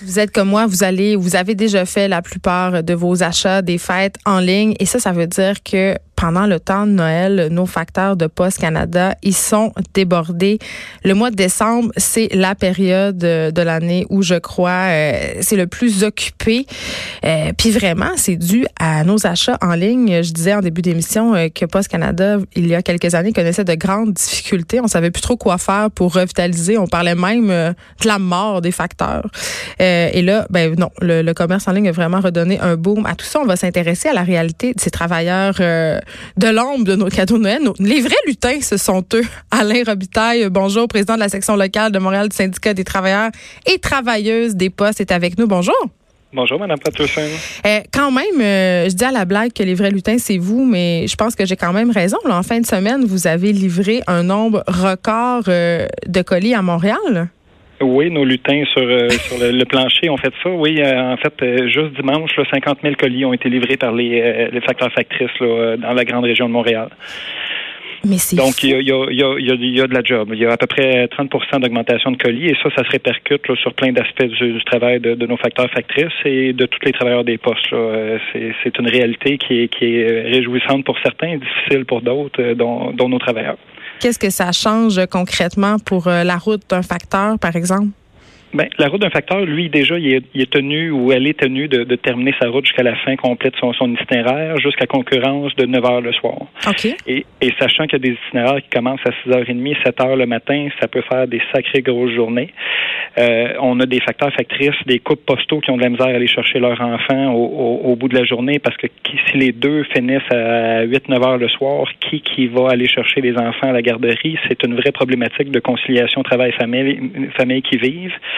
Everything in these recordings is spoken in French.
Vous êtes comme moi, vous allez, vous avez déjà fait la plupart de vos achats des fêtes en ligne. Et ça, ça veut dire que pendant le temps de Noël, nos facteurs de Poste Canada, ils sont débordés. Le mois de décembre, c'est la période de l'année où je crois euh, c'est le plus occupé. Euh, puis vraiment, c'est dû à nos achats en ligne. Je disais en début d'émission euh, que Poste Canada, il y a quelques années, connaissait de grandes difficultés. On savait plus trop quoi faire pour revitaliser. On parlait même de la mort des facteurs. et là, ben non, le, commerce en ligne a vraiment redonné un boom à tout ça. On va s'intéresser à la réalité de ces travailleurs de l'ombre de nos cadeaux de Noël. Les vrais lutins, ce sont eux. Alain Robitaille, bonjour, président de la section locale de Montréal du syndicat des travailleurs et travailleuses des postes, est avec nous. Bonjour. Bonjour, Mme Patrocin. Euh, quand même, euh, je dis à la blague que les vrais lutins, c'est vous, mais je pense que j'ai quand même raison. en fin de semaine, vous avez livré un nombre record euh, de colis à Montréal. Oui, nos lutins sur, euh, sur le, plancher ont fait ça. Oui, euh, en fait, euh, juste dimanche, 50 000 colis ont été livrés par les, les facteurs factrices dans la grande région de Montréal. Mais Donc, il y a, y, a, y, y a, de la job. Il y a à peu près 30% d'augmentation de colis et ça, ça se répercute sur plein d'aspects du, travail de, nos facteurs factrices et de tous les travailleurs des postes. C'est une réalité qui est, qui est réjouissante pour certains, difficile pour d'autres, dont, dont nos travailleurs. Qu'est-ce que ça change concrètement pour euh, la route d'un facteur, par exemple? Bien, la route d'un facteur, lui, déjà, il est, tenu ou elle est tenue de, terminer sa route jusqu'à la fin complète de son, son itinéraire, jusqu'à concurrence de 9 heures le soir. OK. Et, sachant qu'il y a des itinéraires qui commencent à 6h30, 7 heures le matin, ça peut faire des sacrées grosses journées. Euh, on a des facteurs factrices, des couples postaux qui ont de la misère à aller chercher leurs enfants au, bout de la journée parce que si les deux finissent à 8-9 heures le soir, qui qui va aller chercher les enfants à la garderie? C'est une vraie problématique de conciliation travail-famille famille qui vivent.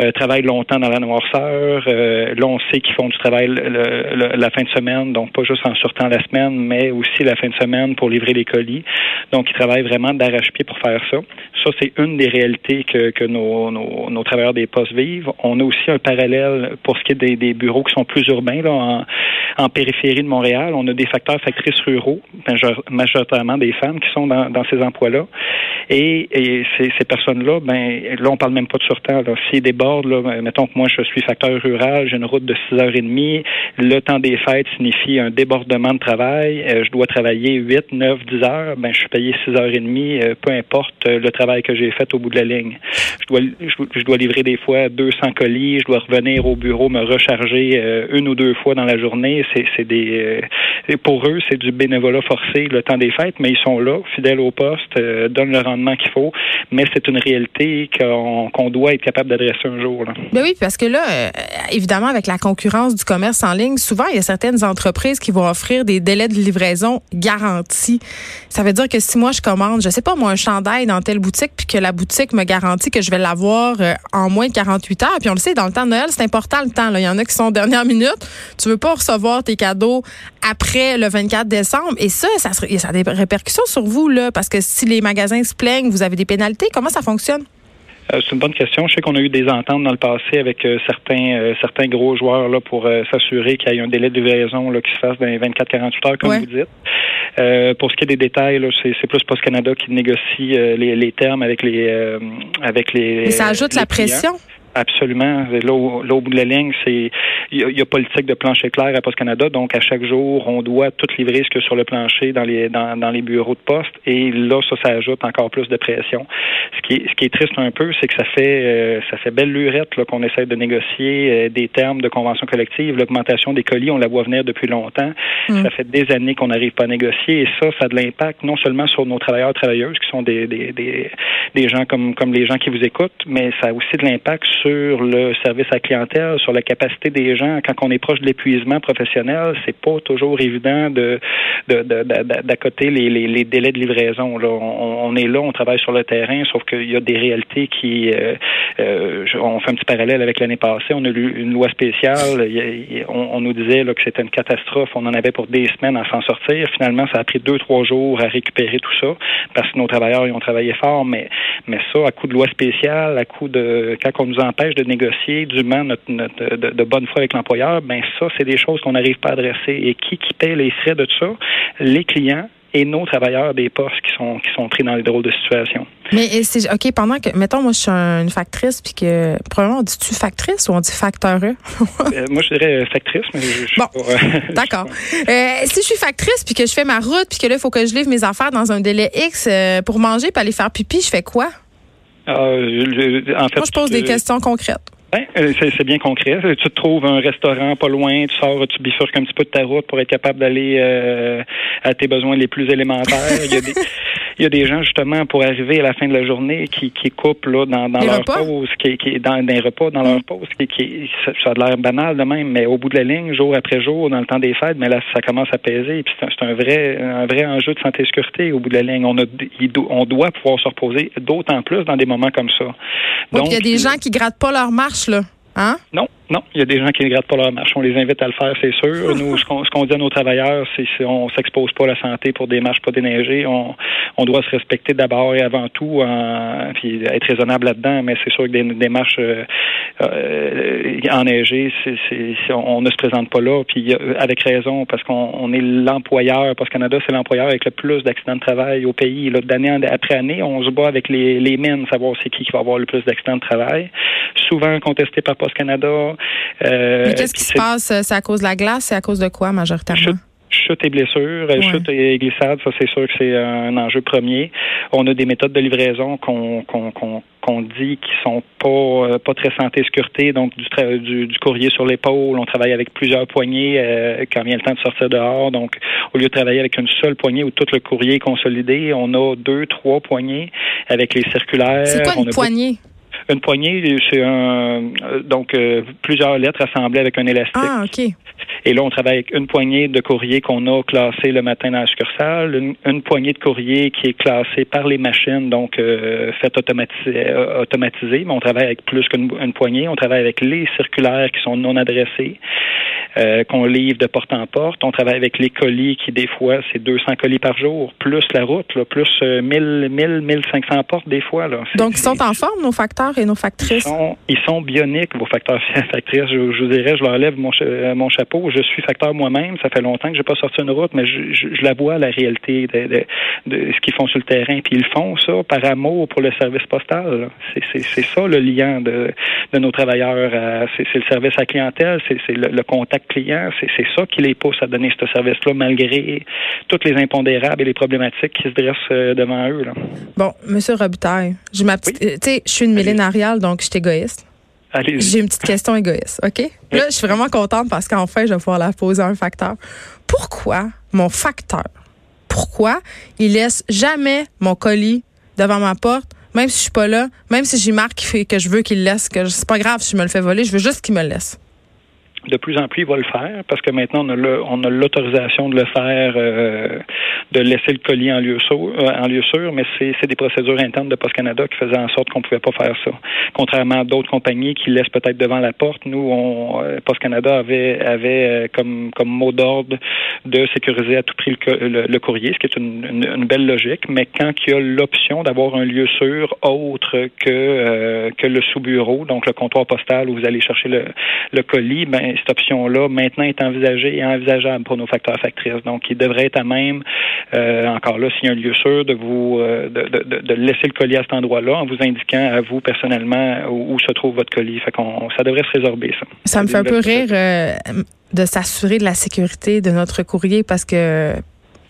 Euh, travaillent longtemps dans la noirceur. Euh, là, on sait qu'ils font du travail la fin de semaine, donc pas juste en sortant la semaine, mais aussi la fin de semaine pour livrer les colis. Donc, ils travaillent vraiment d'arrache-pied pour faire ça. Ça, c'est une des réalités que, que nos, nos, nos, travailleurs des postes vivent. On a aussi un parallèle pour ce qui est des, des bureaux qui sont plus urbains, là, en, en, périphérie de Montréal. On a des facteurs factrices ruraux, majoritairement des femmes qui sont dans, dans ces emplois-là. Et, et ces, ces personnes-là, ben là, on parle même pas de. Là. S'ils là, mettons que moi, je suis facteur rural, j'ai une route de 6h30, le temps des fêtes signifie un débordement de travail, euh, je dois travailler 8, 9, 10 heures, ben je suis payé 6h30, euh, peu importe euh, le travail que j'ai fait au bout de la ligne. Je dois, je, dois livrer des fois 200 colis, je dois revenir au bureau, me recharger une ou deux fois dans la journée. C'est des, pour eux, c'est du bénévolat forcé le temps des fêtes, mais ils sont là, fidèles au poste, donnent le rendement qu'il faut, mais c'est une réalité qu'on doit être capable d'adresser Ben oui, parce que là, euh, évidemment, avec la concurrence du commerce en ligne, souvent, il y a certaines entreprises qui vont offrir des délais de livraison garantis. Ça veut dire que si moi, je commande, je sais pas, moi, un chandail dans telle boutique, puis que la boutique me garantit que je vais l'avoir euh, en moins de 48 heures, puis on le sait, dans le temps de Noël, c'est important le temps. Il y en a qui sont dernière minute. Tu veux pas recevoir tes cadeaux après le 24 décembre. Et ça, ça, ça a des répercussions sur vous, là, parce que si les magasins se plaignent, vous avez des pénalités. Comment ça fonctionne? Euh, c'est une bonne question. Je sais qu'on a eu des ententes dans le passé avec euh, certains euh, certains gros joueurs là pour s'assurer qu'il y ait un délai de livraison là, qui se fasse dans les 24-48 heures, comme vous dites. pour ce qui est des détails, c'est plus Post Canada qui négocie les, les, termes avec les avec les. Mais ça ajoute la pression. Absolument. Là, au, bout de la ligne, c'est il y, a politique de plancher clair à Poste Canada, donc à chaque jour, on doit tout livrer ce que sur le plancher dans les dans, dans les bureaux de poste. Et là, ça, ça ajoute encore plus de pression. Ce qui est ce qui est triste un peu, c'est que ça fait euh, ça fait belle lurette qu'on essaie de négocier euh, des termes de convention collective. L'augmentation des colis, on la voit venir depuis longtemps. Mm. Ça fait des années qu'on n'arrive pas à négocier. Et ça, ça a de l'impact non seulement sur nos travailleurs travailleuses, qui sont des, des, des, des gens comme comme les gens qui vous écoutent, mais ça a aussi de l'impact sur sur le service à clientèle, sur la capacité des gens. Quand on est proche de l'épuisement professionnel, c'est pas toujours évident de d'accoter les, délais de livraison. On, est là, on travaille sur le terrain, sauf qu'il y a des réalités qui... Euh, euh, on fait un petit parallèle avec l'année passée. On a eu une loi spéciale. on, nous disait que c'était une catastrophe. On en avait pour des semaines à s'en sortir. Finalement, ça a pris deux, trois jours à récupérer tout ça parce que nos travailleurs ils ont travaillé fort. Mais, mais ça, à coup de loi spéciale, à coup de... Quand on nous empêche de négocier dûment notre, notre de, de, bonne foi avec l'employeur, ben ça, c'est des choses qu'on n'arrive pas à adresser. Et qui, qui paie les frais de tout ça? Les clients et nos travailleurs des postes qui sont qui sont pris dans les drôles de situation. Mais c'est OK, pendant que mettons moi je suis une factrice puis que probablement on dit-tu factrice ou on dit facteur euh, moi je dirais factrice mais je, Bon. D'accord. si je suis factrice puis que je fais ma route puis que là il faut que je livre mes affaires dans un délai X pour manger puis aller faire pipi, je fais quoi? Ah, en fait, Moi je pose des questions concrètes. Ben, euh, c'est bien concret. Tu te trouves un restaurant pas loin, tu sors, tu bifurques un petit peu de ta route pour être capable d'aller euh, à tes besoins les plus élémentaires. Il y a des, il y a des gens justement pour arriver à la fin de la journée qui, qui coupent là dans, dans leur pause, qui, qui dans des repas dans leur pause, qui, qui ça, a l'air banal de même, mais au bout de la ligne, jour après jour, dans le temps des fêtes, mais là ça commence à peser. Puis c'est un, vrai un vrai enjeu de santé et sécurité au bout de la ligne. On a on doit pouvoir se reposer d'autant plus dans des moments comme ça. Donc il y a des gens qui grattent pas leur marche là, hein? Non, non, il y a des gens qui ne grattent pas leur marche. On les invite à le faire, c'est sûr. Nous, ce qu'on dit à nos travailleurs, c'est qu'on s'expose pas à la santé pour des marches pas déneigées. On, on doit se respecter d'abord et avant tout, en, puis être raisonnable là-dedans. Mais c'est sûr que des, des marches euh, euh enneigées, c'est, on ne se présente pas là. Puis avec raison, parce qu'on on est l'employeur. Parce que Canada, c'est l'employeur avec le plus d'accidents de travail au pays. Là, d'année après année, on se bat avec les, les mines, savoir c'est qui qui va avoir le plus d'accidents de travail. Souvent contesté par Post Canada. Euh, Mais qu'est-ce qui se passe? C'est à cause de la glace? C'est à cause de quoi, majoritairement? chute et blessures, chute et glissade, ça c'est sûr que c'est un enjeu premier. On a des méthodes de livraison qu'on qu'on dit qui sont pas euh, pas très santé sécurité, donc du, du, du courrier sur l'épaule. On travaille avec plusieurs poignées euh, quand vient le temps de sortir dehors. Donc au lieu de travailler avec une seule poignée où tout le courrier est consolidé, on a deux, trois poignées avec les circulaires. C'est quoi une poignée? Une poignée, c'est un donc euh, plusieurs lettres assemblées avec un élastique. Ah, OK. Et là, on travaille avec une poignée de courrier qu'on a classé le matin dans la succursale, une, poignée de courrier qui est classée par les machines, donc euh, faite euh, automatisée, mais on travaille avec plus qu'une poignée. On travaille avec les circulaires qui sont non adressés. Euh, qu'on livre de porte en porte. On travaille avec les colis qui, des fois, c'est 200 colis par jour, plus la route, là, plus 1000, 1000, 1500 portes des fois. Là. Donc, ils sont en forme, nos facteurs et nos factrices? Ils sont, ils sont bioniques, vos facteurs factrices. Je, je, vous dirais, je leur lève mon, mon chapeau. Je suis facteur moi-même. Ça fait longtemps que j'ai pas sorti une route, mais je, je, la vois, la réalité de, de, ce qu'ils font sur le terrain. Puis ils font ça par amour pour le service postal. C'est ça le lien de, de nos travailleurs. C'est le service à clientèle, c'est le, le contact clients. C'est ça qui les pousse à donner ce service-là, malgré toutes les impondérables et les problématiques qui se dressent euh, devant eux. Là. Bon, Monsieur Robitaille, j'ai ma petite. Euh, tu sais, je suis une millénariale, donc je suis égoïste. J'ai une petite question égoïste, OK? Là, je suis vraiment contente parce qu'enfin, je vais pouvoir la poser à un facteur. Pourquoi mon facteur, pourquoi il laisse jamais mon colis devant ma porte, même si je suis pas là, même si j'ai marque que je veux qu'il laisse, que c'est pas grave si je me le fais voler, je veux juste qu'il me le laisse de plus en plus, il va le faire parce que maintenant, on a l'autorisation de le faire, euh, de laisser le colis en lieu sûr, euh, en lieu sûr mais c'est des procédures internes de Post Canada qui faisaient en sorte qu'on ne pouvait pas faire ça. Contrairement à d'autres compagnies qui laissent peut-être devant la porte, nous, on, euh, Post Canada avait, avait comme, comme mot d'ordre de sécuriser à tout prix le, le, courrier, ce qui est une, une, belle logique, mais quand il y a l'option d'avoir un lieu sûr autre que, que le sous-bureau, donc le comptoir postal où vous allez chercher le, le colis, ben, cette option-là maintenant est envisagée et envisageable pour nos facteurs factrices. Donc, il devrait être à même, euh, encore là, s'il y a un lieu sûr, de vous euh, de, laisser le colis à cet endroit-là en vous indiquant à vous personnellement où, se trouve votre colis. Fait qu'on ça devrait se résorber, ça. Ça me fait un peu rire euh, de s'assurer de la sécurité de notre courrier parce que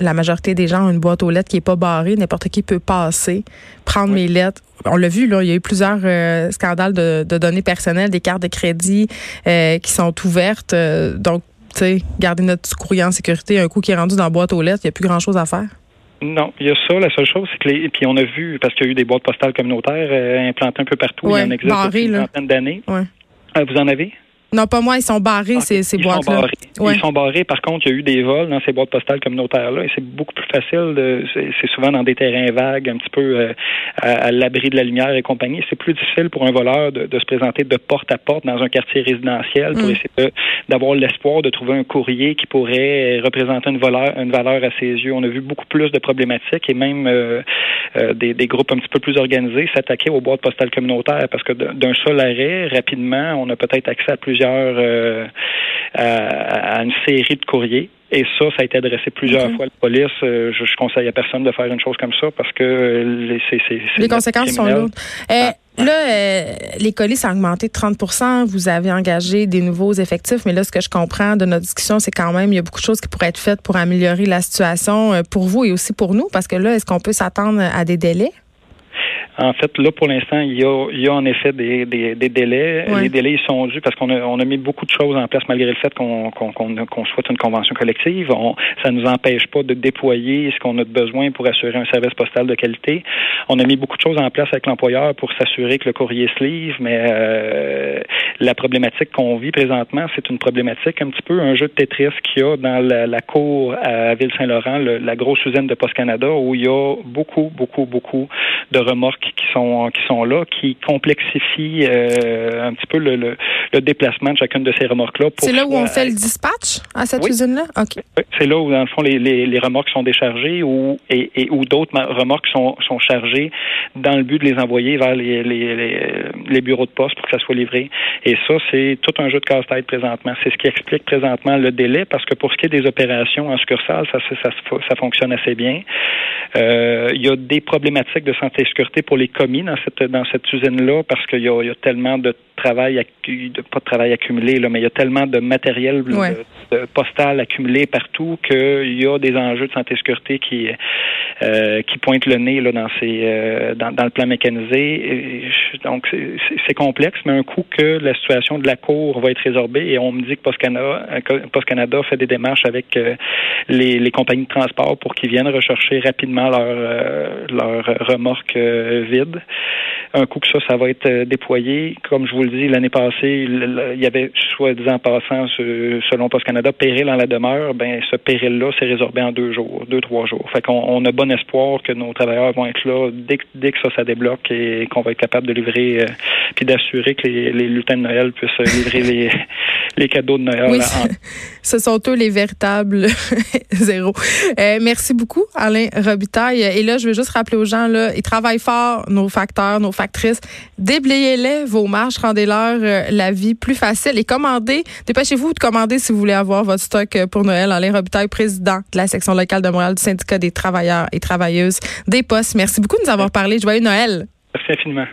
la majorité des gens ont une boîte aux lettres qui est pas barrée. N'importe qui peut passer, prendre mes lettres. On l'a vu, là, il y a eu plusieurs euh, scandales de, données personnelles, des cartes de crédit euh, qui sont ouvertes. Euh, donc, tu sais, garder notre courrier en sécurité, un coup qui est rendu dans la boîte aux lettres, il n'y a plus grand-chose à faire. Non, il y a ça. La seule chose, c'est que les. Puis on a vu, parce qu'il y a eu des boîtes postales communautaires implantées un peu partout. il y en existe depuis une vingtaine d'années. vous en avez? Non, pas moi, ils sont barrés, ces, ces boîtes-là. Ils sont barrés. Par contre, il y a eu des vols dans ces boîtes postales communautaires-là et c'est beaucoup plus facile. De, c'est, souvent dans des terrains vagues, un petit peu euh, à, l'abri de la lumière et compagnie. C'est plus difficile pour un voleur de, se présenter de porte à porte dans un quartier résidentiel pour mm. essayer d'avoir l'espoir de trouver un courrier qui pourrait représenter une, valeur, une valeur à ses yeux. On a vu beaucoup plus de problématiques et même euh, euh, des, des, groupes un petit peu plus organisés s'attaquer aux boîtes postales communautaires parce que d'un seul arrêt, rapidement, on a peut-être accès à plusieurs euh, à, une série de courriers Et ça, ça a été adressé plusieurs fois à la police. je, je conseille à personne de faire une chose comme ça parce que les, c'est, les conséquences sont lourdes. Ah. Là, euh, les colis, ça a augmenté de 30% Vous avez engagé des nouveaux effectifs, mais là, ce que je comprends de notre discussion, c'est quand même, il y a beaucoup de choses qui pourraient être faites pour améliorer la situation euh, pour vous et aussi pour nous, parce que là, est-ce qu'on peut s'attendre à des délais? En fait, là, pour l'instant, il y a, il y a en effet des, des, des délais. Les délais ils sont dus parce qu'on a, on a mis beaucoup de choses en place malgré le fait qu'on qu'on qu'on souhaite une convention collective. On, ça nous empêche pas de déployer ce qu'on a besoin pour assurer un service postal de qualité. On a mis beaucoup de choses en place avec l'employeur pour s'assurer que le courrier se livre, mais euh, la problématique qu'on vit présentement, c'est une problématique un petit peu un jeu de Tetris qu'il y a dans la, la cour à Ville-Saint-Laurent, la grosse usine de Post Canada, où il y a beaucoup, beaucoup, beaucoup de remorques qui sont qui sont là, qui complexifient euh, un petit peu le, le, déplacement de chacune de ces remorques-là. C'est là où on fait le dispatch à cette usine-là? OK. C'est là où, dans le fond, les, les, les remorques sont déchargées ou, et, et où d'autres remorques sont, sont chargées dans le but de les envoyer vers les, les, les, bureaux de poste pour que ça soit livré. Et ça, c'est tout un jeu de casse-tête présentement. C'est ce qui explique présentement le délai parce que pour ce qui est des opérations en succursale, ça, ça, ça, ça fonctionne assez bien. Euh, il y a des problématiques de santé et sécurité pour les commis dans cette dans cette usine-là parce qu'il y a, y a tellement de travail, de, pas de travail accumulé, là, mais il y a tellement de matériel postal accumulé partout qu'il y a des enjeux de santé et sécurité qui, euh, qui pointent le nez là, dans, ces, euh, dans, dans, le plan mécanisé. donc, c'est complexe, mais un coup que la situation de la Cour va être résorbée, et on me dit que Post Canada, Post -Canada fait des démarches avec euh, les, les, compagnies de transport pour qu'ils viennent rechercher rapidement leur, euh, leur remorque vide. Un coup que ça, ça va être déployé, comme je vous dit, l'année passée, il y avait, soi-disant passant, selon Post Canada, péril en la demeure. Ben, ce péril-là s'est résorbé en deux jours, deux, trois jours. Fait qu'on on a bon espoir que nos travailleurs vont être là dès, dès que ça, ça débloque et qu'on va être capable de livrer, euh, puis d'assurer que les, les, lutins de Noël puissent livrer les, les cadeaux de Noël. Oui, ce sont eux les véritables zéros. Euh, merci beaucoup, Alain Robitaille. Et là, je veux juste rappeler aux gens, là, ils travaillent fort, nos facteurs, nos factrices. Déblayez-les vos marches, rendez-leur euh, la vie plus facile et commandez. Dépêchez-vous de commander si vous voulez avoir votre stock euh, pour Noël. Alain Robitaille, président de la section locale de Montréal du syndicat des travailleurs et travailleuses des postes. Merci beaucoup de nous avoir parlé. Joyeux Noël. Merci infiniment.